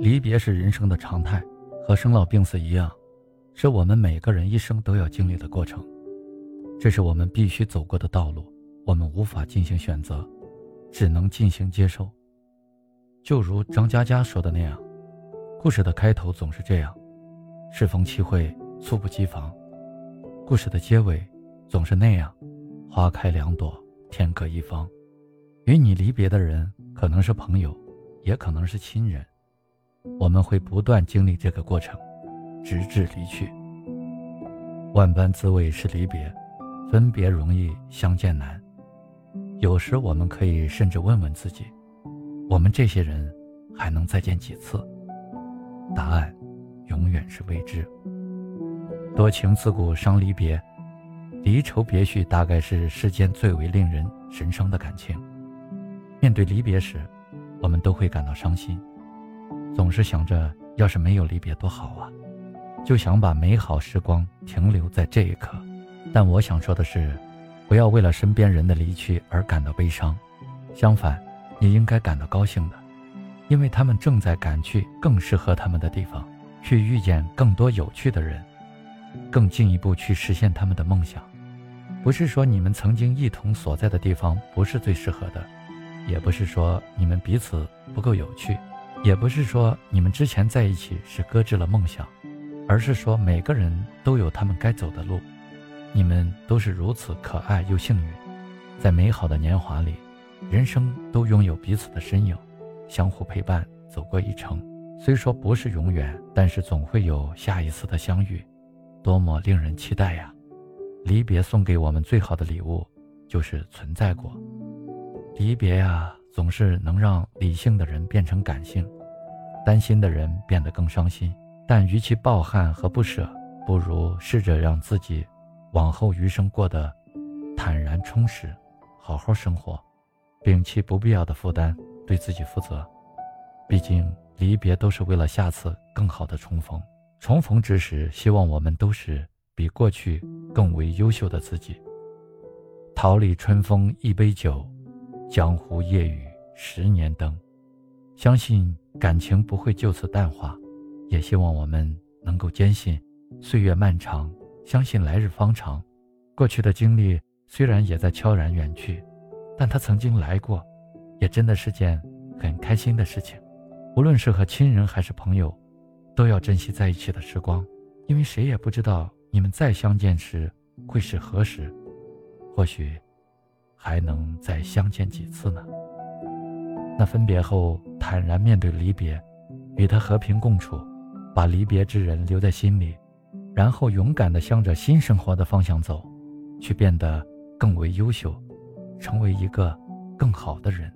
离别是人生的常态，和生老病死一样，是我们每个人一生都要经历的过程。这是我们必须走过的道路，我们无法进行选择，只能进行接受。就如张嘉佳说的那样，故事的开头总是这样：适逢其会，猝不及防；故事的结尾总是那样：花开两朵，天各一方。与你离别的人，可能是朋友，也可能是亲人。我们会不断经历这个过程，直至离去。万般滋味是离别，分别容易，相见难。有时我们可以甚至问问自己：我们这些人还能再见几次？答案永远是未知。多情自古伤离别，离愁别绪大概是世间最为令人神伤的感情。面对离别时，我们都会感到伤心，总是想着要是没有离别多好啊，就想把美好时光停留在这一刻。但我想说的是，不要为了身边人的离去而感到悲伤，相反，你应该感到高兴的，因为他们正在赶去更适合他们的地方，去遇见更多有趣的人，更进一步去实现他们的梦想。不是说你们曾经一同所在的地方不是最适合的。也不是说你们彼此不够有趣，也不是说你们之前在一起是搁置了梦想，而是说每个人都有他们该走的路，你们都是如此可爱又幸运，在美好的年华里，人生都拥有彼此的身影，相互陪伴走过一程。虽说不是永远，但是总会有下一次的相遇，多么令人期待呀！离别送给我们最好的礼物，就是存在过。离别呀，总是能让理性的人变成感性，担心的人变得更伤心。但与其抱憾和不舍，不如试着让自己往后余生过得坦然充实，好好生活，摒弃不必要的负担，对自己负责。毕竟离别都是为了下次更好的重逢。重逢之时，希望我们都是比过去更为优秀的自己。桃李春风一杯酒。江湖夜雨十年灯，相信感情不会就此淡化，也希望我们能够坚信岁月漫长，相信来日方长。过去的经历虽然也在悄然远去，但它曾经来过，也真的是件很开心的事情。无论是和亲人还是朋友，都要珍惜在一起的时光，因为谁也不知道你们再相见时会是何时，或许。还能再相见几次呢？那分别后坦然面对离别，与他和平共处，把离别之人留在心里，然后勇敢地向着新生活的方向走，去变得更为优秀，成为一个更好的人。